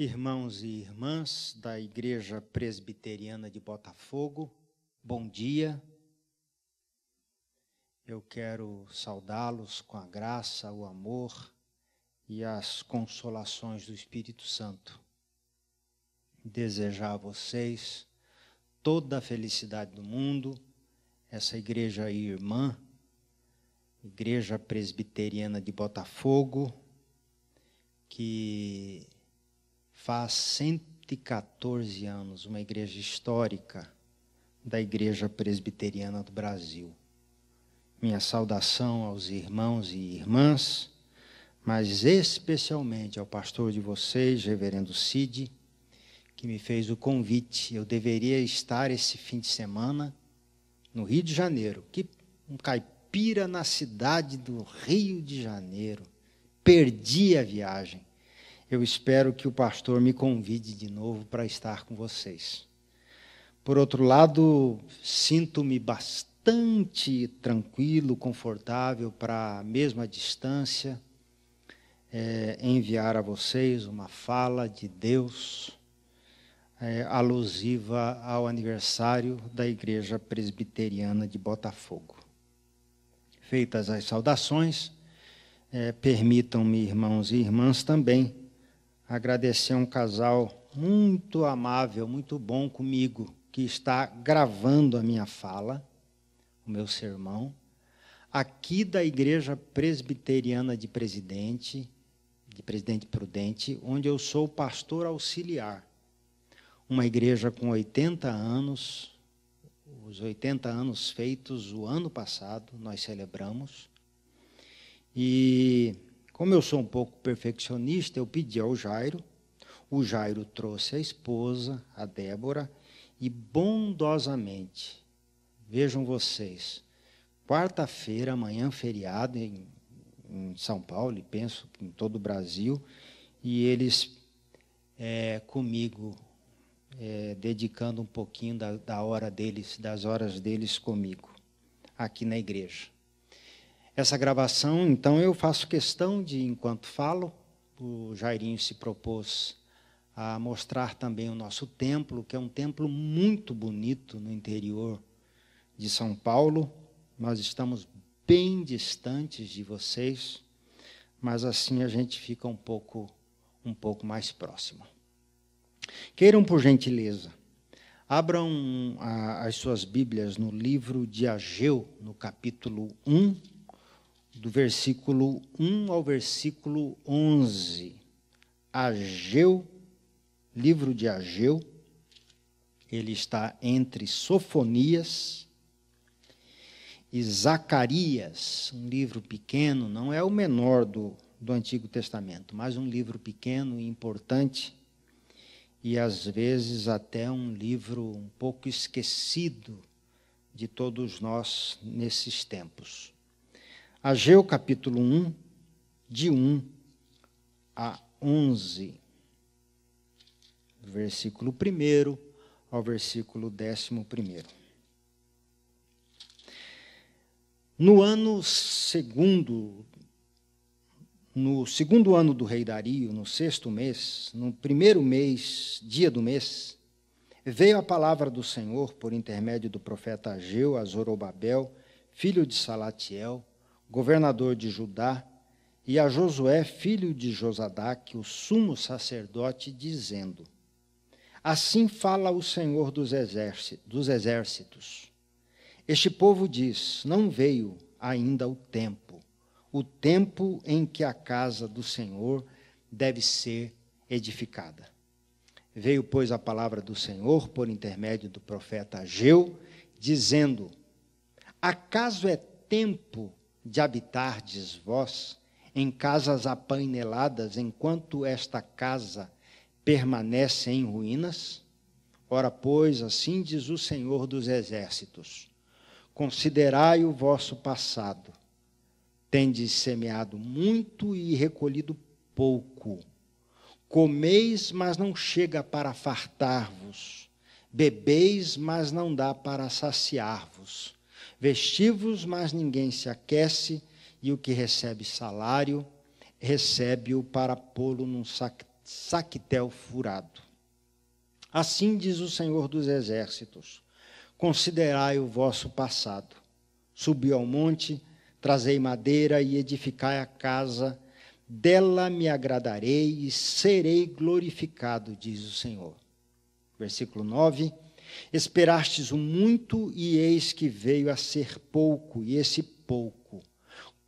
Irmãos e irmãs da Igreja Presbiteriana de Botafogo, bom dia. Eu quero saudá-los com a graça, o amor e as consolações do Espírito Santo. Desejar a vocês toda a felicidade do mundo, essa igreja irmã, Igreja Presbiteriana de Botafogo, que faz 114 anos, uma igreja histórica da Igreja Presbiteriana do Brasil. Minha saudação aos irmãos e irmãs, mas especialmente ao pastor de vocês, Reverendo Cid, que me fez o convite. Eu deveria estar esse fim de semana no Rio de Janeiro. Que um caipira na cidade do Rio de Janeiro. Perdi a viagem eu espero que o pastor me convide de novo para estar com vocês. Por outro lado, sinto-me bastante tranquilo, confortável para a mesma distância é, enviar a vocês uma fala de Deus é, alusiva ao aniversário da Igreja Presbiteriana de Botafogo. Feitas as saudações, é, permitam-me, irmãos e irmãs, também agradecer um casal muito amável, muito bom comigo, que está gravando a minha fala, o meu sermão, aqui da Igreja Presbiteriana de Presidente, de Presidente Prudente, onde eu sou pastor auxiliar. Uma igreja com 80 anos, os 80 anos feitos o ano passado, nós celebramos. E como eu sou um pouco perfeccionista, eu pedi ao Jairo. O Jairo trouxe a esposa, a Débora, e bondosamente, vejam vocês, quarta-feira, amanhã feriado em, em, São Paulo, e penso em todo o Brasil, e eles é, comigo, é, dedicando um pouquinho da, da hora deles, das horas deles comigo, aqui na igreja. Essa gravação, então, eu faço questão de, enquanto falo, o Jairinho se propôs a mostrar também o nosso templo, que é um templo muito bonito no interior de São Paulo. Nós estamos bem distantes de vocês, mas assim a gente fica um pouco um pouco mais próximo. Queiram por gentileza, abram as suas Bíblias no livro de Ageu, no capítulo 1 do versículo 1 ao versículo 11. Ageu, livro de Ageu, ele está entre Sofonias e Zacarias, um livro pequeno, não é o menor do, do Antigo Testamento, mas um livro pequeno e importante, e às vezes até um livro um pouco esquecido de todos nós nesses tempos. Ageu capítulo 1, de 1 a 11, versículo 1 ao versículo 11. No ano segundo, no segundo ano do rei Dario, no sexto mês, no primeiro mês, dia do mês, veio a palavra do Senhor por intermédio do profeta Ageu a Zorobabel, filho de Salatiel, governador de Judá, e a Josué, filho de Josadaque, o sumo sacerdote, dizendo: Assim fala o Senhor dos exércitos. Este povo diz: Não veio ainda o tempo, o tempo em que a casa do Senhor deve ser edificada. Veio, pois, a palavra do Senhor por intermédio do profeta Ageu, dizendo: Acaso é tempo de habitardes vós em casas apaineladas, enquanto esta casa permanece em ruínas? Ora, pois, assim diz o Senhor dos Exércitos: Considerai o vosso passado. Tendes semeado muito e recolhido pouco. Comeis, mas não chega para fartar-vos. Bebeis, mas não dá para saciar-vos Vestivos, mas ninguém se aquece, e o que recebe salário, recebe-o para pô-lo num saquitel furado. Assim diz o Senhor dos Exércitos: Considerai o vosso passado. Subi ao monte, trazei madeira e edificai a casa, dela me agradarei e serei glorificado, diz o Senhor. Versículo 9: Esperastes o muito, e eis que veio a ser pouco, e esse pouco.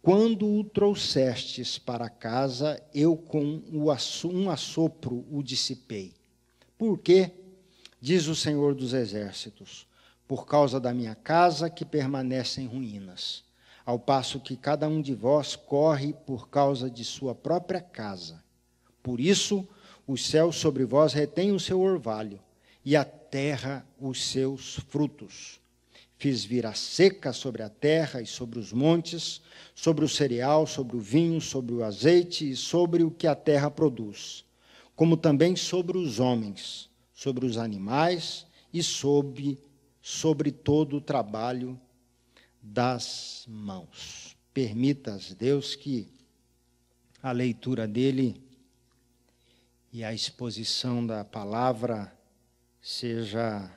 Quando o trouxestes para casa, eu com um assopro o dissipei. Por quê? Diz o Senhor dos Exércitos: Por causa da minha casa que permanece em ruínas, ao passo que cada um de vós corre por causa de sua própria casa. Por isso, os céus sobre vós retêm o seu orvalho, e a terra os seus frutos. Fiz vir a seca sobre a terra e sobre os montes, sobre o cereal, sobre o vinho, sobre o azeite e sobre o que a terra produz, como também sobre os homens sobre os animais e sobre, sobre todo o trabalho das mãos. Permitas, Deus, que a leitura dele e a exposição da palavra seja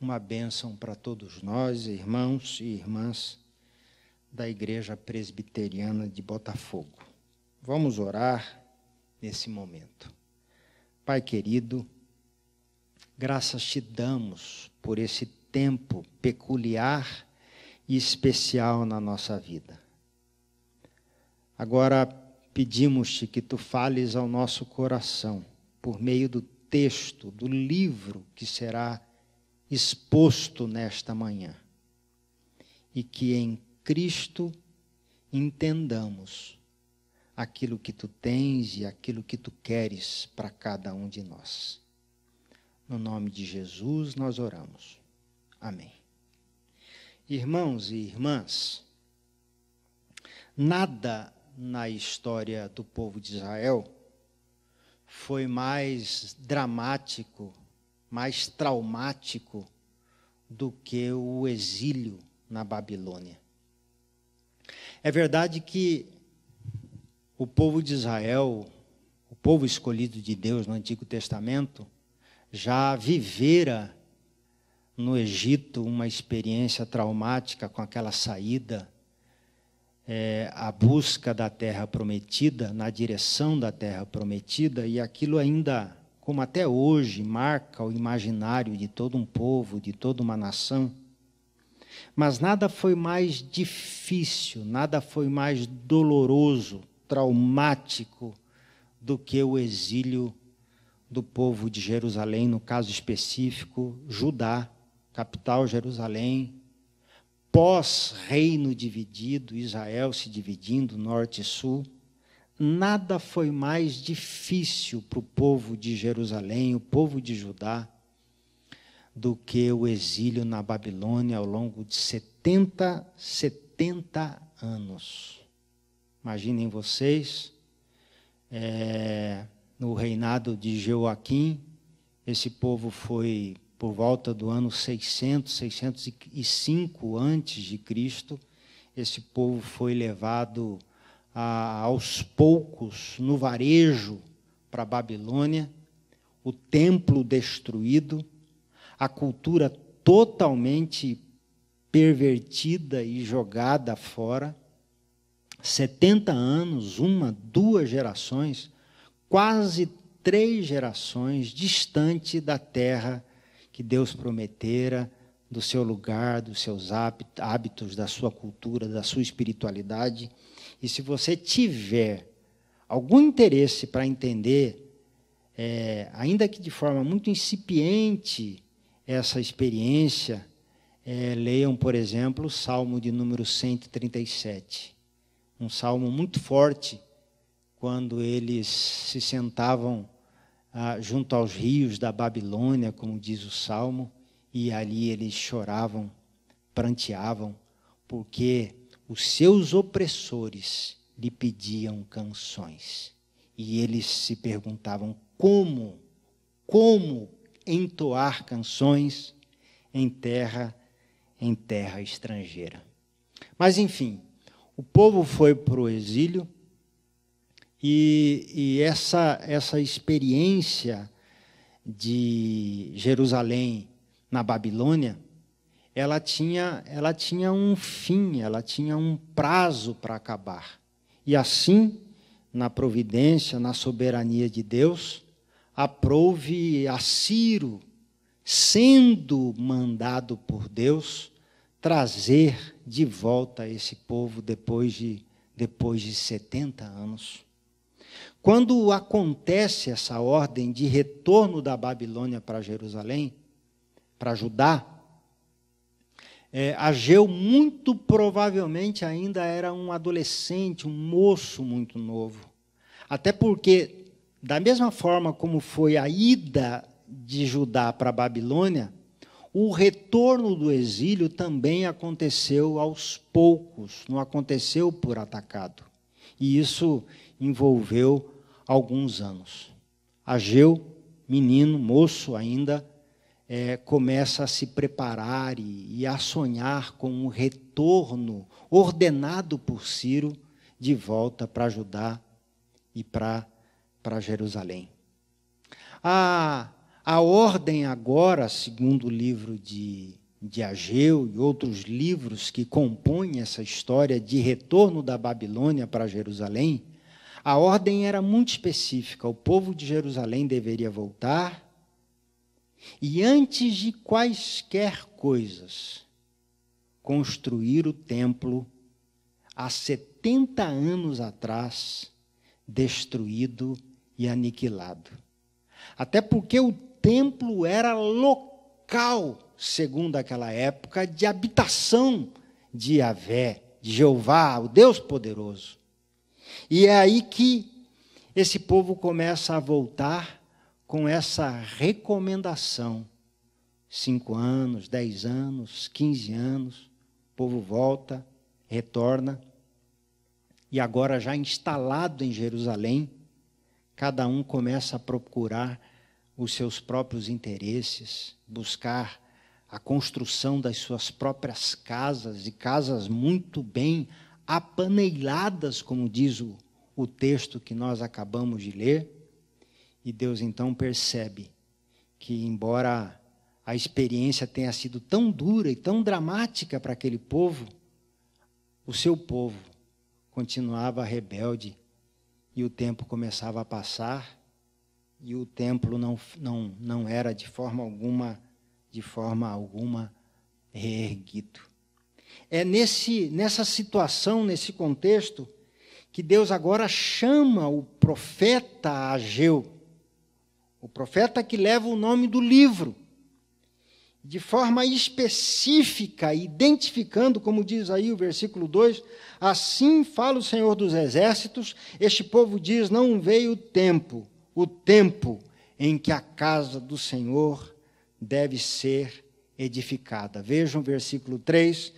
uma bênção para todos nós, irmãos e irmãs da Igreja Presbiteriana de Botafogo. Vamos orar nesse momento. Pai querido, Graças te damos por esse tempo peculiar e especial na nossa vida. Agora pedimos-te que tu fales ao nosso coração por meio do texto, do livro que será exposto nesta manhã. E que em Cristo entendamos aquilo que tu tens e aquilo que tu queres para cada um de nós. No nome de Jesus nós oramos. Amém. Irmãos e irmãs, nada na história do povo de Israel foi mais dramático, mais traumático do que o exílio na Babilônia. É verdade que o povo de Israel, o povo escolhido de Deus no Antigo Testamento, já vivera no Egito uma experiência traumática com aquela saída, é, a busca da terra prometida, na direção da terra prometida, e aquilo ainda, como até hoje, marca o imaginário de todo um povo, de toda uma nação. Mas nada foi mais difícil, nada foi mais doloroso, traumático do que o exílio do povo de Jerusalém, no caso específico, Judá, capital Jerusalém, pós-reino dividido, Israel se dividindo, norte e sul, nada foi mais difícil para o povo de Jerusalém, o povo de Judá, do que o exílio na Babilônia ao longo de 70, 70 anos. Imaginem vocês, é, no reinado de Joaquim, esse povo foi por volta do ano 600, 605 antes de Cristo, esse povo foi levado a, aos poucos no varejo para a Babilônia, o templo destruído, a cultura totalmente pervertida e jogada fora. 70 anos, uma, duas gerações, quase três gerações distante da terra que Deus prometera, do seu lugar, dos seus hábitos, da sua cultura, da sua espiritualidade. E se você tiver algum interesse para entender, é, ainda que de forma muito incipiente, essa experiência, é, leiam, por exemplo, o Salmo de número 137. Um salmo muito forte quando eles se sentavam ah, junto aos rios da Babilônia, como diz o Salmo, e ali eles choravam, pranteavam, porque os seus opressores lhe pediam canções. E eles se perguntavam como, como entoar canções em terra, em terra estrangeira. Mas enfim, o povo foi para o exílio, E, e essa, essa experiência de Jerusalém na Babilônia, ela tinha, ela tinha um fim, ela tinha um prazo para acabar. E assim, na providência, na soberania de Deus, aprove a Ciro, sendo mandado por Deus, trazer de volta esse povo depois de, depois de 70 anos. Quando acontece essa ordem de retorno da Babilônia para Jerusalém, para Judá, é, Ageu muito provavelmente ainda era um adolescente, um moço muito novo. Até porque, da mesma forma como foi a ida de Judá para a Babilônia, o retorno do exílio também aconteceu aos poucos, não aconteceu por atacado. E isso envolveu alguns anos. Ageu, menino, moço ainda, é, começa a se preparar e, e a sonhar com um retorno ordenado por Ciro de volta para Judá e para Jerusalém. A, a ordem agora, segundo o livro de, de Ageu e outros livros que compõem essa história de retorno da Babilônia para Jerusalém, a ordem era muito específica. O povo de Jerusalém deveria voltar e, antes de quaisquer coisas, construir o templo há 70 anos atrás, destruído e aniquilado. Até porque o templo era local, segundo aquela época, de habitação de Yahvé, de Jeová, o Deus poderoso. E é aí que esse povo começa a voltar com essa recomendação. Cinco anos, dez anos, quinze anos, o povo volta, retorna. E agora, já instalado em Jerusalém, cada um começa a procurar os seus próprios interesses, buscar a construção das suas próprias casas, e casas muito bem apaneiladas, como diz o, o texto que nós acabamos de ler. E Deus então percebe que, embora a experiência tenha sido tão dura e tão dramática para aquele povo, o seu povo continuava rebelde e o tempo começava a passar e o templo não, não, não era de forma alguma de forma alguma reerguido. É nesse, nessa situação, nesse contexto, que Deus agora chama o profeta Ageu, o profeta que leva o nome do livro, de forma específica, identificando, como diz aí o versículo 2, assim fala o Senhor dos Exércitos, este povo diz: não veio o tempo, o tempo em que a casa do Senhor deve ser edificada. Vejam o versículo 3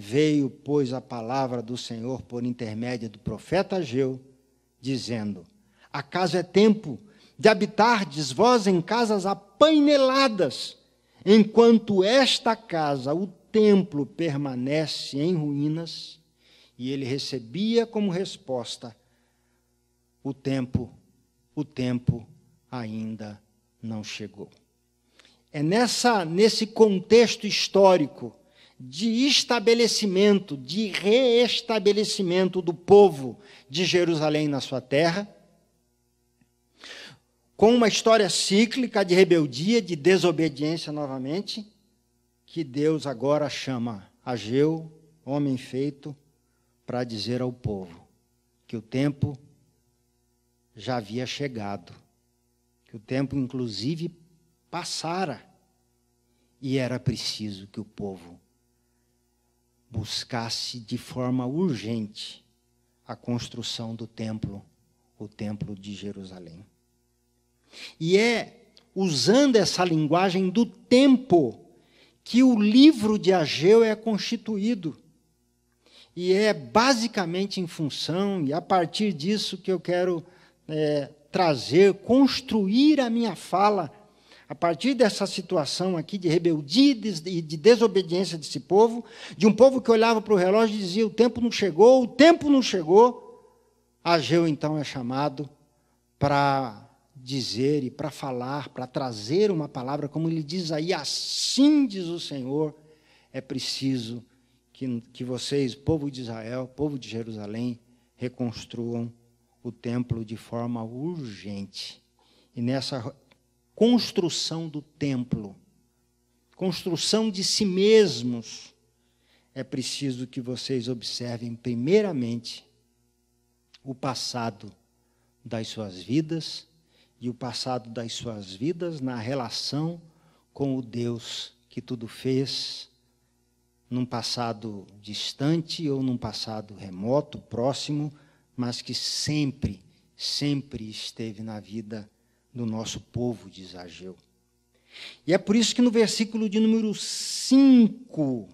Veio, pois, a palavra do Senhor por intermédio do profeta Ageu, dizendo: Acaso é tempo de habitardes vós em casas apaineladas, enquanto esta casa, o templo, permanece em ruínas? E ele recebia como resposta: O tempo, o tempo ainda não chegou. É nessa nesse contexto histórico de estabelecimento, de reestabelecimento do povo de Jerusalém na sua terra, com uma história cíclica de rebeldia, de desobediência novamente, que Deus agora chama Ageu, homem feito, para dizer ao povo que o tempo já havia chegado, que o tempo, inclusive, passara, e era preciso que o povo buscasse de forma urgente a construção do templo, o templo de Jerusalém. E é usando essa linguagem do tempo que o livro de Ageu é constituído. E é basicamente em função, e a partir disso que eu quero é, trazer, construir a minha fala a partir dessa situação aqui de rebeldia e de desobediência desse povo, de um povo que olhava para o relógio e dizia: o tempo não chegou, o tempo não chegou, Ageu então é chamado para dizer e para falar, para trazer uma palavra, como ele diz aí, assim diz o Senhor, é preciso que, que vocês, povo de Israel, povo de Jerusalém, reconstruam o templo de forma urgente. E nessa construção do templo, construção de si mesmos, é preciso que vocês observem, primeiramente, o passado das suas vidas e o passado das suas vidas na relação com o Deus que tudo fez, num passado distante ou num passado remoto, próximo, mas que sempre, sempre esteve na vida do nosso povo de Ageu. E é por isso que no versículo de número 5,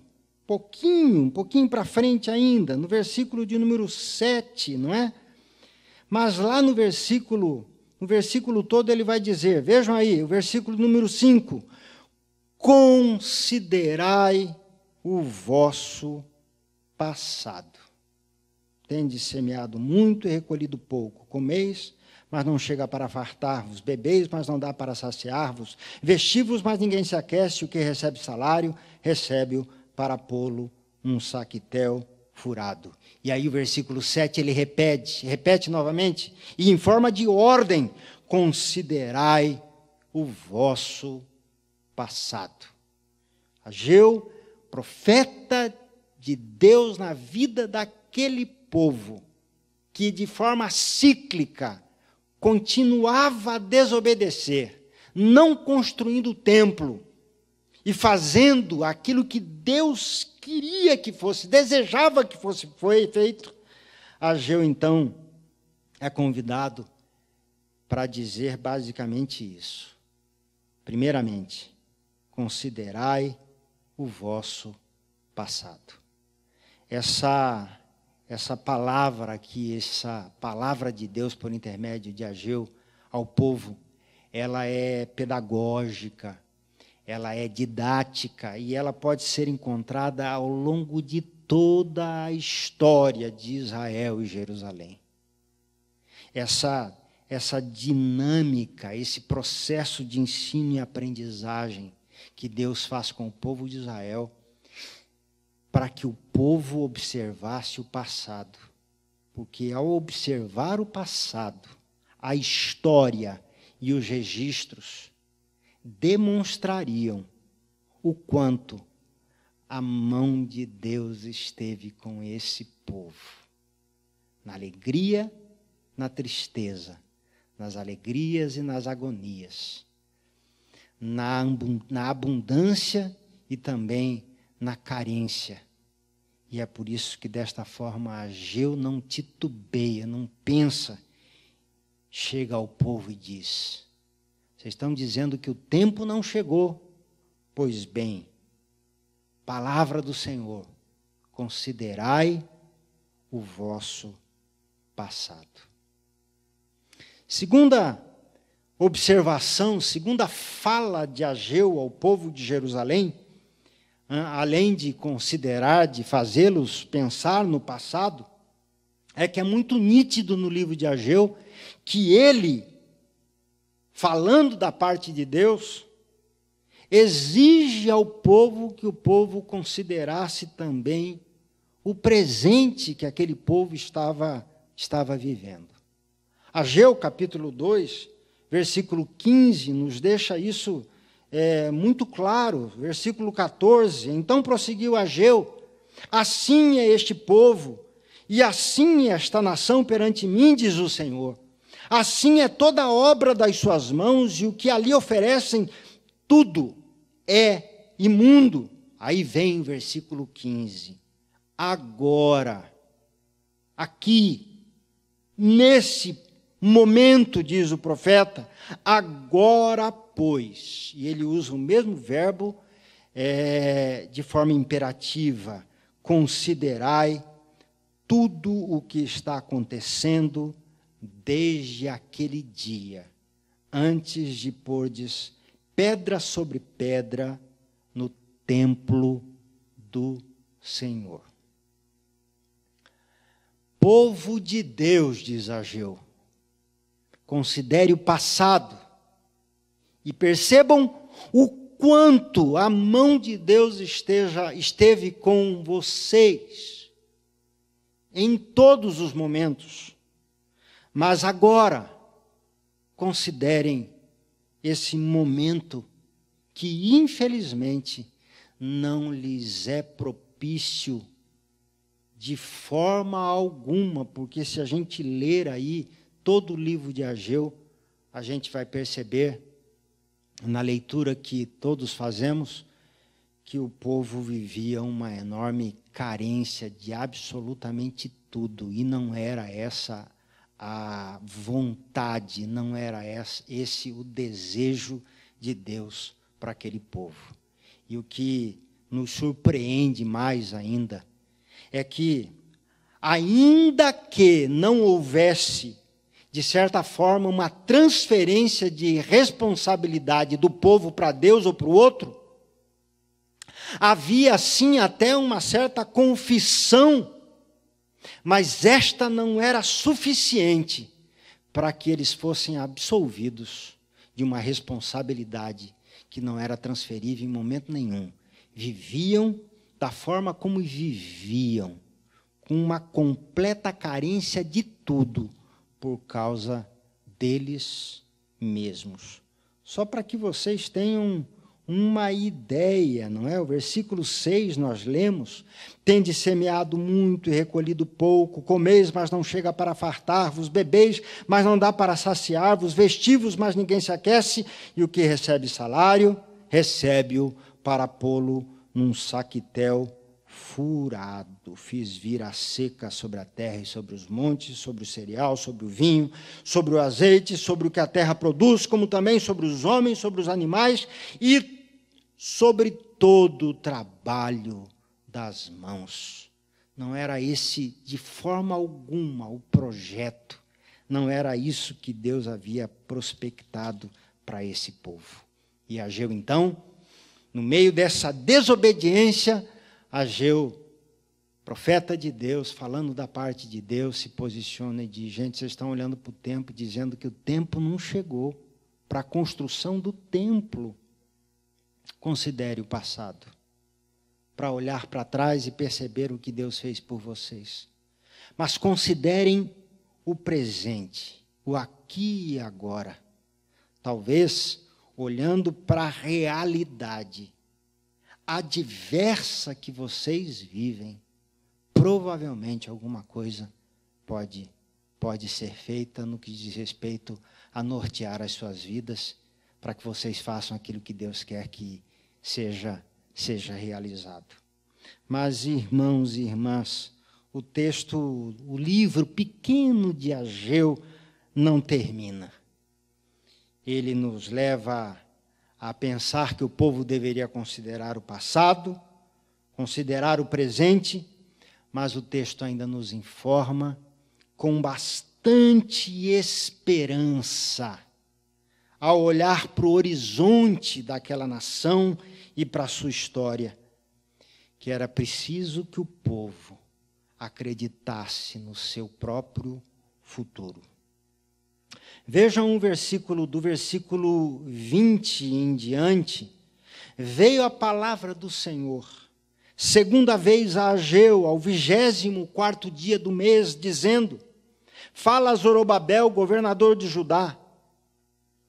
pouquinho, um pouquinho para frente ainda, no versículo de número 7, não é? Mas lá no versículo, no versículo todo ele vai dizer, vejam aí, o versículo número 5: Considerai o vosso passado. Tende semeado muito e recolhido pouco. Comeis, mas não chega para fartar-vos. Bebeis, mas não dá para saciar-vos. Vestivos, mas ninguém se aquece. O que recebe salário, recebe-o para pô-lo num saquitel furado. E aí o versículo 7 ele repete, repete novamente, e em forma de ordem, considerai o vosso passado. Ageu, profeta de Deus na vida daquele povo, que de forma cíclica continuava a desobedecer, não construindo o templo, e fazendo aquilo que Deus queria que fosse, desejava que fosse foi feito, Ageu então é convidado para dizer basicamente isso. Primeiramente, considerai o vosso passado. Essa essa palavra aqui, essa palavra de Deus por intermédio de Ageu ao povo, ela é pedagógica, ela é didática e ela pode ser encontrada ao longo de toda a história de Israel e Jerusalém. Essa essa dinâmica, esse processo de ensino e aprendizagem que Deus faz com o povo de Israel, para que o povo observasse o passado. Porque ao observar o passado, a história e os registros, demonstrariam o quanto a mão de Deus esteve com esse povo. Na alegria, na tristeza, nas alegrias e nas agonias, na, abundância e também na carência. E é por isso que desta forma Ageu não titubeia, não pensa, chega ao povo e diz: vocês estão dizendo que o tempo não chegou. Pois bem, palavra do Senhor, considerai o vosso passado. Segunda observação, segunda fala de Ageu ao povo de Jerusalém, além de considerar, de fazê-los pensar no passado, é que é muito nítido no livro de Ageu que ele falando da parte de Deus, exige ao povo que o povo considerasse também o presente que aquele povo estava, estava vivendo. Ageu capítulo 2, versículo 15, nos deixa isso é, muito claro. Versículo 14: Então prosseguiu Ageu: Assim é este povo, e assim é esta nação perante mim, diz o Senhor. Assim é toda a obra das suas mãos, e o que ali oferecem, tudo é imundo. Aí vem o versículo 15. Agora, aqui, nesse momento, diz o profeta, agora, pois, e ele usa o mesmo verbo é, de forma imperativa, considerai tudo o que está acontecendo desde aquele dia, antes de pordes pedra sobre pedra no templo do Senhor. povo de Deus, diz Ageu, considere o passado e percebam o quanto a mão de Deus esteja, esteve com vocês em todos os momentos. Mas agora, considerem esse momento que, infelizmente, não lhes é propício de forma alguma, porque se a gente ler aí todo o livro de Ageu, a gente vai perceber na leitura que todos fazemos que o povo vivia uma enorme carência de absolutamente tudo e não era essa a vontade, não era esse o desejo de Deus para aquele povo. E o que nos surpreende mais ainda é que, ainda que não houvesse, de certa forma, uma transferência de responsabilidade do povo para Deus ou para o outro, havia sim até uma certa confissão, mas esta não era suficiente para que eles fossem absolvidos de uma responsabilidade que não era transferível em momento nenhum. Viviam da forma como viviam, com uma completa carência de tudo, por causa deles mesmos. Só para que vocês tenham uma ideia, não é? O versículo 6 nós lemos: Tende semeado muito e recolhido pouco, comeis, mas não chega para fartar-vos, bebeis, mas não dá para saciar-vos, vestivos, mas ninguém se aquece, e o que recebe salário, recebe-o para pô-lo num saquitel furado. Fiz vir a seca sobre a terra e sobre os montes, sobre o cereal, sobre o vinho, sobre o azeite, sobre o que a terra produz, como também sobre os homens, sobre os animais e sobre todo o trabalho das mãos. Não era esse, de forma alguma, o projeto. Não era isso que Deus havia prospectado para esse povo. E Ageu, então, no meio dessa desobediência, Ageu, profeta de Deus, falando da parte de Deus, se posiciona e diz: gente, vocês estão olhando para o tempo, dizendo que o tempo não chegou para a construção do templo. Considere o passado, para olhar para trás e perceber o que Deus fez por vocês. Mas considerem o presente, o aqui e agora. Talvez olhando para a realidade adversa que vocês vivem, provavelmente alguma coisa pode pode ser feita no que diz respeito a nortear as suas vidas para que vocês façam aquilo que Deus quer que seja seja realizado. Mas irmãos e irmãs, o texto, o livro pequeno de Ageu não termina ele nos leva a pensar que o povo deveria considerar o passado, considerar o presente, mas o texto ainda nos informa com bastante esperança ao olhar para o horizonte daquela nação e para a sua história, que era preciso que o povo acreditasse no seu próprio futuro. Vejam um versículo, do versículo 20 em diante. Veio a palavra do Senhor, segunda vez a Ageu, ao vigésimo quarto dia do mês, dizendo: Fala a Zorobabel, governador de Judá,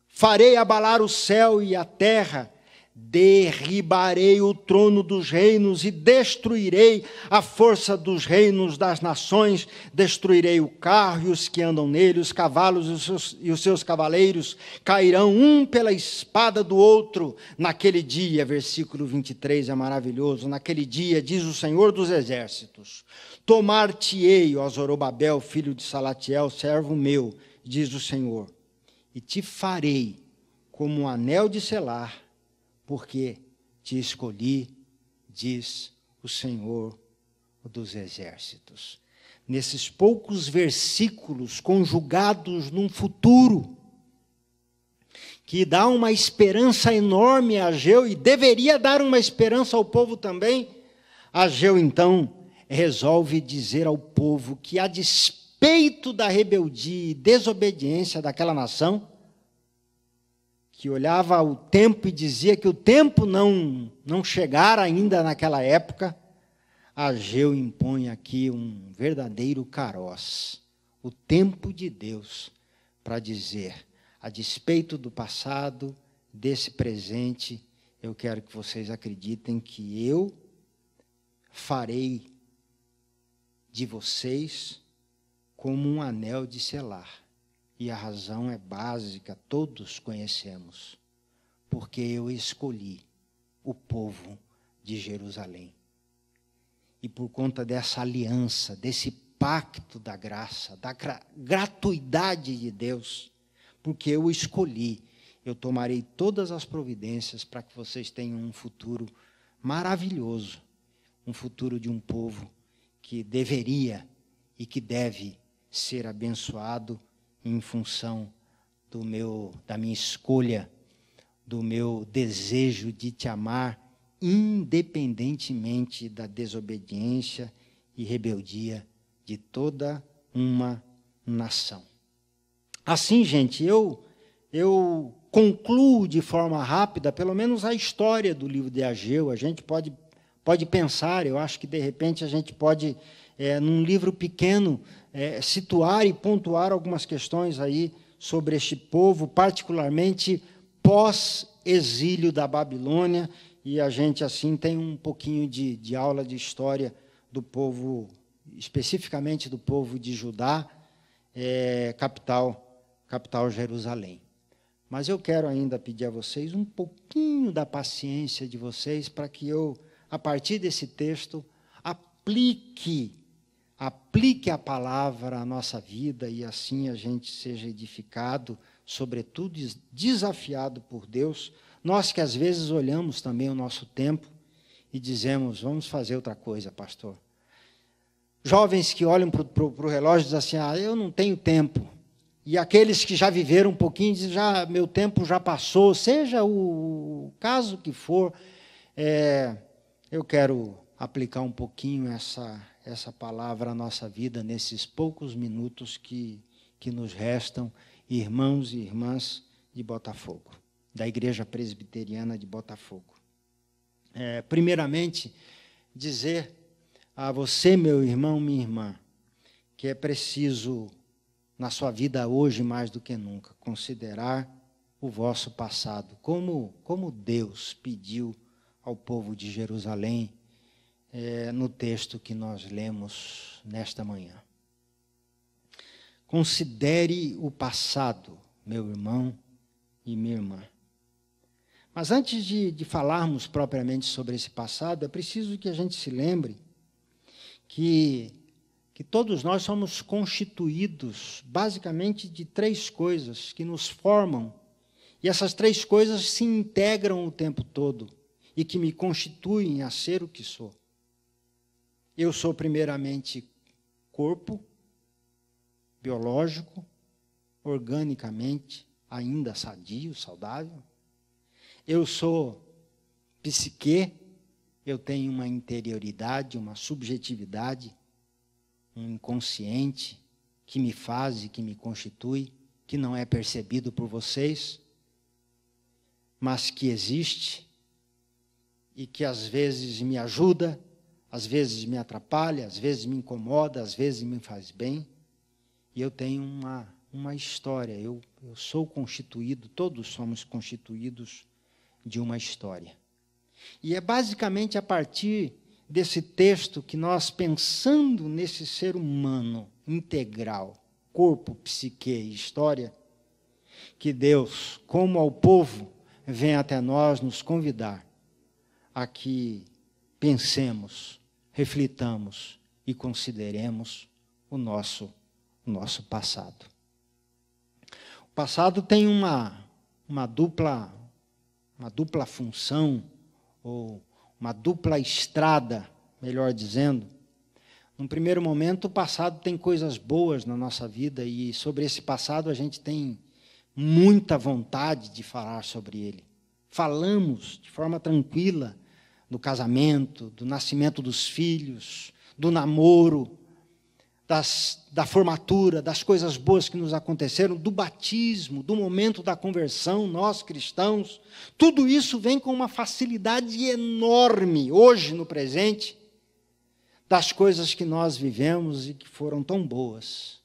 farei abalar o céu e a terra, derribarei o trono dos reinos e destruirei a força dos reinos das nações, destruirei o carro e os que andam nele, os cavalos e os seus, e os seus cavaleiros cairão um pela espada do outro naquele dia. Versículo 23 é maravilhoso. Naquele dia, diz o Senhor dos exércitos: Tomar-te-ei, ó Zorobabel, filho de Salatiel, servo meu, diz o Senhor, e te farei como um anel de selar porque te escolhi, diz o Senhor dos Exércitos. Nesses poucos versículos conjugados num futuro, que dá uma esperança enorme a Ageu e deveria dar uma esperança ao povo também, Ageu então resolve dizer ao povo que, a despeito da rebeldia e desobediência daquela nação, que olhava o tempo e dizia que o tempo não, não chegara ainda naquela época, Ageu impõe aqui um verdadeiro caroz, o tempo de Deus, para dizer, a despeito do passado, desse presente, eu quero que vocês acreditem que eu farei de vocês como um anel de selar. E a razão é básica, todos conhecemos. Porque eu escolhi o povo de Jerusalém. E por conta dessa aliança, desse pacto da graça, da gra gratuidade de Deus, porque eu escolhi, eu tomarei todas as providências para que vocês tenham um futuro maravilhoso um futuro de um povo que deveria e que deve ser abençoado em função do meu da minha escolha, do meu desejo de te amar independentemente da desobediência e rebeldia de toda uma nação. Assim, gente, eu eu concluo de forma rápida, pelo menos a história do livro de Ageu. A gente pode pode pensar, eu acho que de repente a gente pode, é, num livro pequeno, é, situar e pontuar algumas questões aí sobre este povo, particularmente pós-exílio da Babilônia, e a gente assim tem um pouquinho de, de aula de história do povo, especificamente do povo de Judá, é, capital, capital Jerusalém. Mas eu quero ainda pedir a vocês um pouquinho da paciência de vocês para que eu a partir desse texto, aplique, aplique a palavra à nossa vida e assim a gente seja edificado, sobretudo desafiado por Deus. Nós que às vezes olhamos também o nosso tempo e dizemos, vamos fazer outra coisa, pastor. Jovens que olham para o relógio e dizem assim, ah, eu não tenho tempo. E aqueles que já viveram um pouquinho dizem, já, meu tempo já passou, seja o caso que for, é, eu quero aplicar um pouquinho essa, essa palavra à nossa vida nesses poucos minutos que, que nos restam, irmãos e irmãs de Botafogo, da Igreja Presbiteriana de Botafogo. É, primeiramente, dizer a você, meu irmão, minha irmã, que é preciso, na sua vida hoje mais do que nunca, considerar o vosso passado, como, como Deus pediu ao povo de Jerusalém é, no texto que nós lemos nesta manhã. Considere o passado, meu irmão e minha irmã. Mas antes de, de falarmos propriamente sobre esse passado, é preciso que a gente se lembre que, que todos nós somos constituídos basicamente de três coisas que nos formam, e essas três coisas se integram o tempo todo e que me constituem a ser o que sou. Eu sou, primeiramente, corpo, biológico, organicamente, ainda sadio, saudável. Eu sou psique, eu tenho uma interioridade, uma subjetividade, um inconsciente que me faz e que me constitui, que não é percebido por vocês, mas que existe e que às vezes me ajuda, às vezes me atrapalha, às vezes me incomoda, às vezes me faz bem. E eu tenho uma, uma história, eu, eu sou constituído, todos somos constituídos de uma história. E é basicamente a partir desse texto que nós, pensando nesse ser humano integral, corpo, psique e história, que Deus, como ao povo, vem até nós nos convidar a que pensemos, reflitamos e consideremos o nosso, o nosso passado. O passado tem uma, uma dupla uma dupla função ou uma dupla estrada, melhor dizendo. Num primeiro momento, o passado tem coisas boas na nossa vida e sobre esse passado a gente tem muita vontade de falar sobre ele. Falamos de forma tranquila, do casamento, do nascimento dos filhos, do namoro, das, da formatura, das coisas boas que nos aconteceram, do batismo, do momento da conversão, nós cristãos, tudo isso vem com uma facilidade enorme hoje no presente das coisas que nós vivemos e que foram tão boas.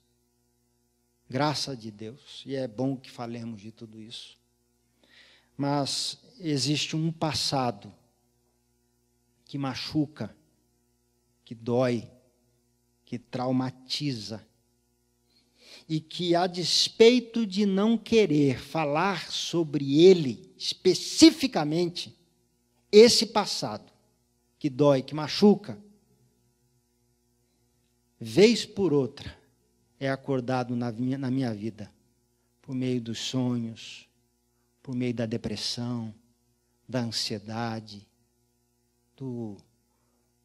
Graça de Deus, e é bom que falemos de tudo isso. Mas existe um passado que machuca, que dói, que traumatiza. E que, a despeito de não querer falar sobre ele especificamente, esse passado que dói, que machuca, vez por outra, é acordado na minha, na minha vida, por meio dos sonhos, por meio da depressão, da ansiedade, do,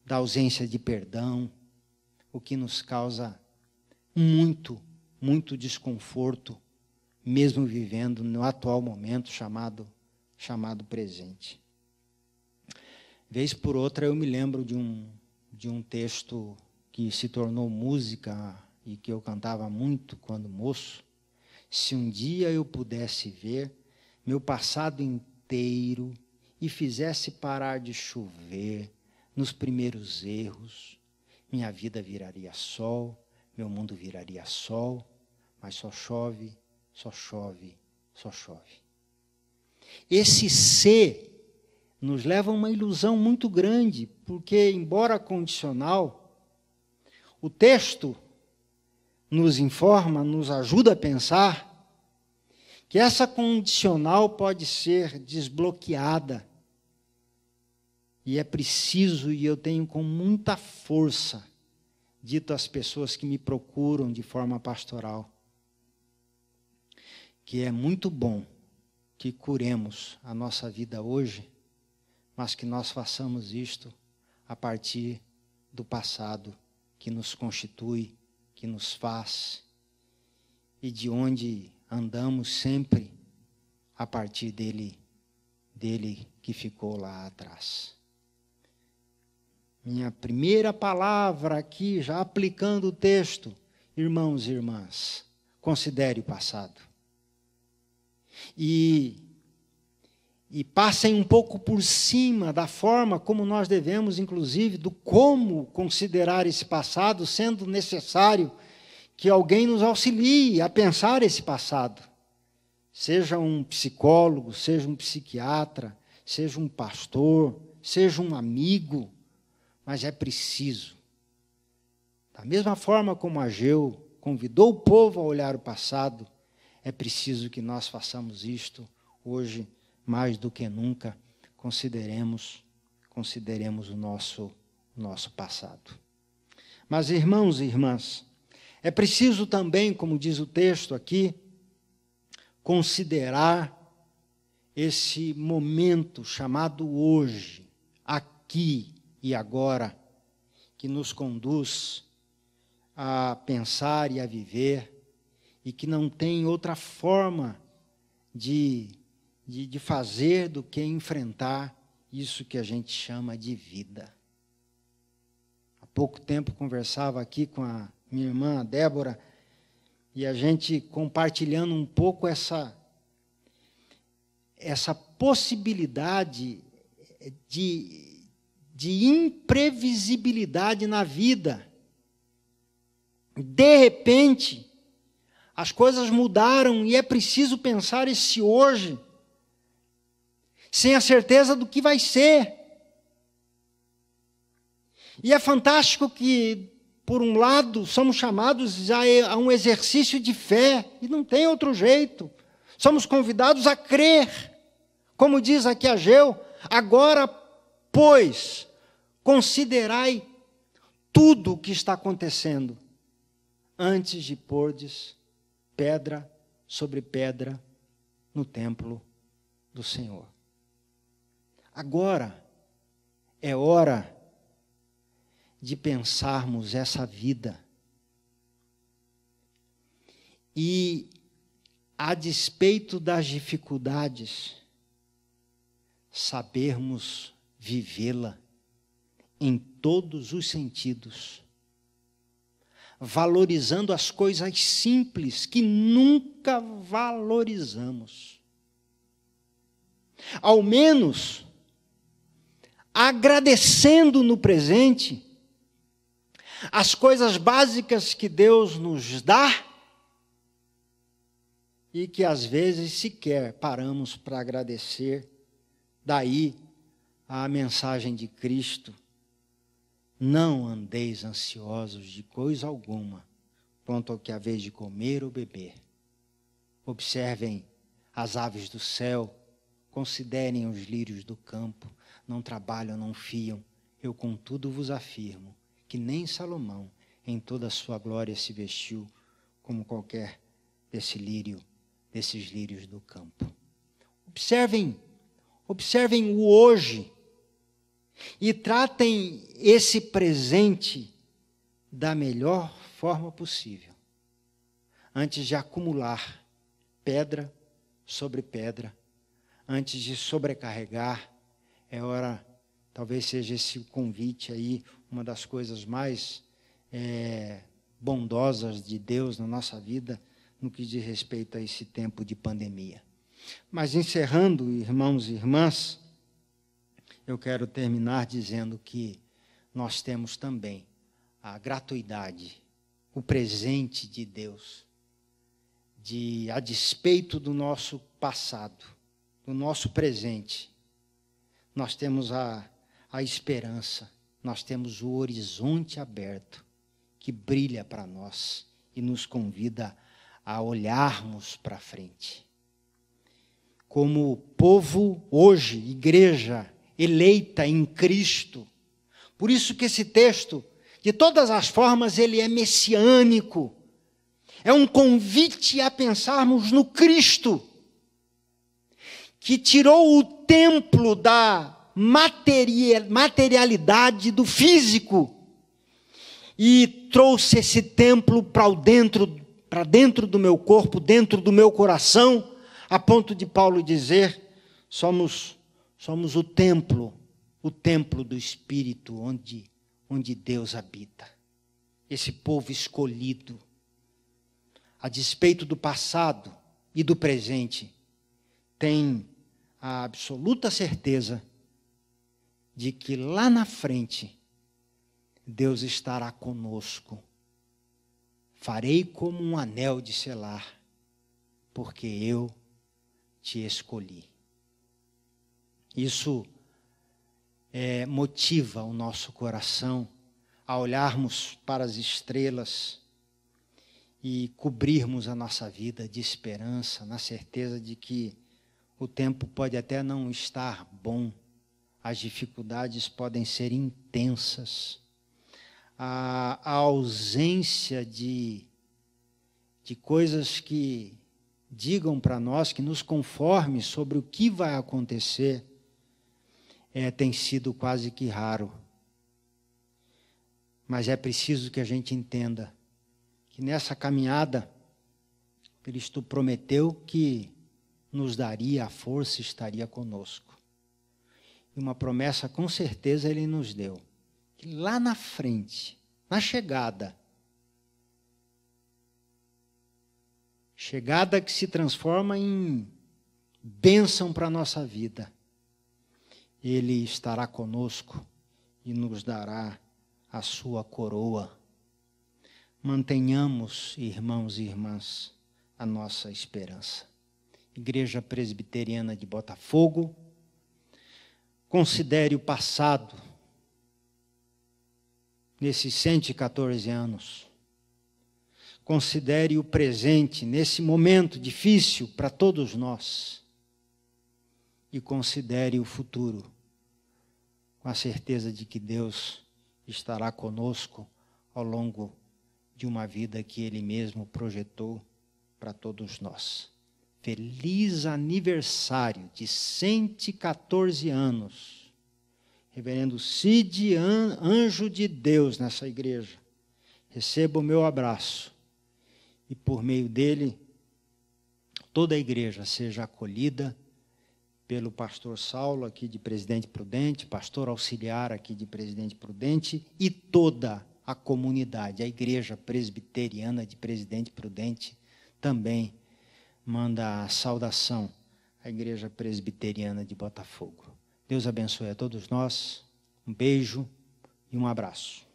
da ausência de perdão, o que nos causa muito, muito desconforto, mesmo vivendo no atual momento chamado, chamado presente. Vez por outra eu me lembro de um, de um texto que se tornou música e que eu cantava muito quando moço. Se um dia eu pudesse ver meu passado inteiro e fizesse parar de chover nos primeiros erros, minha vida viraria sol, meu mundo viraria sol, mas só chove, só chove, só chove. Esse ser nos leva a uma ilusão muito grande, porque, embora condicional, o texto nos informa, nos ajuda a pensar que essa condicional pode ser desbloqueada. E é preciso, e eu tenho com muita força dito às pessoas que me procuram de forma pastoral, que é muito bom que curemos a nossa vida hoje, mas que nós façamos isto a partir do passado que nos constitui, que nos faz e de onde andamos sempre a partir dele, dele que ficou lá atrás. Minha primeira palavra aqui, já aplicando o texto, irmãos e irmãs, considere o passado. E e passem um pouco por cima da forma como nós devemos, inclusive, do como considerar esse passado, sendo necessário que alguém nos auxilie a pensar esse passado. Seja um psicólogo, seja um psiquiatra, seja um pastor, seja um amigo, mas é preciso. Da mesma forma como Ageu convidou o povo a olhar o passado, é preciso que nós façamos isto hoje mais do que nunca, consideremos consideremos o nosso nosso passado. Mas irmãos e irmãs, é preciso também, como diz o texto aqui, considerar esse momento chamado hoje, aqui e agora, que nos conduz a pensar e a viver e que não tem outra forma de de, de fazer do que enfrentar isso que a gente chama de vida. Há pouco tempo conversava aqui com a minha irmã Débora e a gente compartilhando um pouco essa essa possibilidade de, de imprevisibilidade na vida. De repente, as coisas mudaram e é preciso pensar esse hoje sem a certeza do que vai ser. E é fantástico que, por um lado, somos chamados a um exercício de fé, e não tem outro jeito. Somos convidados a crer, como diz aqui Ageu, agora, pois, considerai tudo o que está acontecendo, antes de pordes pedra sobre pedra no templo do Senhor. Agora é hora de pensarmos essa vida. E, a despeito das dificuldades, sabermos vivê-la em todos os sentidos, valorizando as coisas simples que nunca valorizamos. Ao menos agradecendo no presente as coisas básicas que Deus nos dá e que às vezes sequer paramos para agradecer. Daí a mensagem de Cristo: não andeis ansiosos de coisa alguma, pronto ao que a vez de comer ou beber. Observem as aves do céu, considerem os lírios do campo, não trabalham, não fiam. Eu, contudo, vos afirmo que nem Salomão, em toda a sua glória, se vestiu como qualquer desse lírio, desses lírios do campo. Observem, observem o hoje e tratem esse presente da melhor forma possível, antes de acumular pedra sobre pedra, antes de sobrecarregar, é hora, talvez seja esse convite aí, uma das coisas mais é, bondosas de Deus na nossa vida, no que diz respeito a esse tempo de pandemia. Mas encerrando, irmãos e irmãs, eu quero terminar dizendo que nós temos também a gratuidade, o presente de Deus, de a despeito do nosso passado, do nosso presente, nós temos a, a esperança nós temos o horizonte aberto que brilha para nós e nos convida a olharmos para frente. Como povo hoje, igreja eleita em Cristo. Por isso que esse texto, de todas as formas, ele é messiânico. É um convite a pensarmos no Cristo, que tirou o templo da materialidade do físico e trouxe esse templo para dentro, para dentro do meu corpo, dentro do meu coração, a ponto de Paulo dizer: somos somos o templo, o templo do espírito onde onde Deus habita. Esse povo escolhido, a despeito do passado e do presente, tem a absoluta certeza de que lá na frente Deus estará conosco. Farei como um anel de selar, porque eu te escolhi. Isso é, motiva o nosso coração a olharmos para as estrelas e cobrirmos a nossa vida de esperança, na certeza de que o tempo pode até não estar bom as dificuldades podem ser intensas. A, a ausência de, de coisas que digam para nós, que nos conforme sobre o que vai acontecer, é, tem sido quase que raro. Mas é preciso que a gente entenda que nessa caminhada, Cristo prometeu que nos daria a força e estaria conosco. E uma promessa com certeza ele nos deu. Que lá na frente, na chegada, chegada que se transforma em bênção para a nossa vida, ele estará conosco e nos dará a sua coroa. Mantenhamos, irmãos e irmãs, a nossa esperança. Igreja Presbiteriana de Botafogo, Considere o passado, nesses 114 anos. Considere o presente, nesse momento difícil para todos nós. E considere o futuro, com a certeza de que Deus estará conosco ao longo de uma vida que Ele mesmo projetou para todos nós. Feliz aniversário de 114 anos. Reverendo Cid, anjo de Deus nessa igreja. Receba o meu abraço. E por meio dele, toda a igreja seja acolhida pelo pastor Saulo, aqui de Presidente Prudente, pastor auxiliar aqui de Presidente Prudente, e toda a comunidade, a Igreja Presbiteriana de Presidente Prudente, também manda a saudação à Igreja Presbiteriana de Botafogo. Deus abençoe a todos nós, um beijo e um abraço.